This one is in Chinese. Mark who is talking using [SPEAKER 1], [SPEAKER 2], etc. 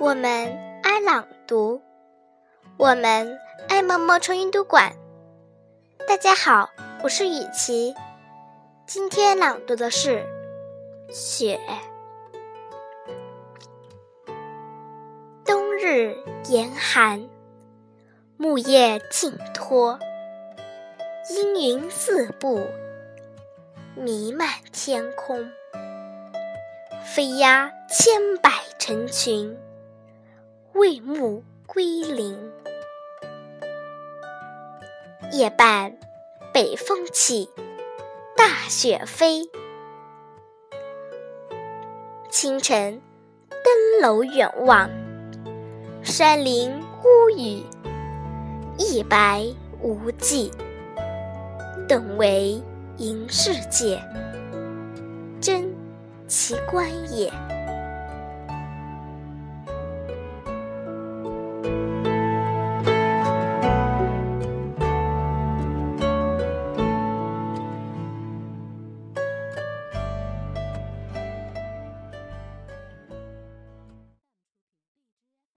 [SPEAKER 1] 我们爱朗读，我们爱毛毛虫阅读馆。大家好，我是雨琪，今天朗读的是《雪》。冬日严寒，木叶尽脱，阴云四布，弥漫天空，飞鸦千百成群。未暮归林，夜半北风起，大雪飞。清晨登楼远望，山林屋宇，一白无际。等为银世界，真奇观也。Thank you.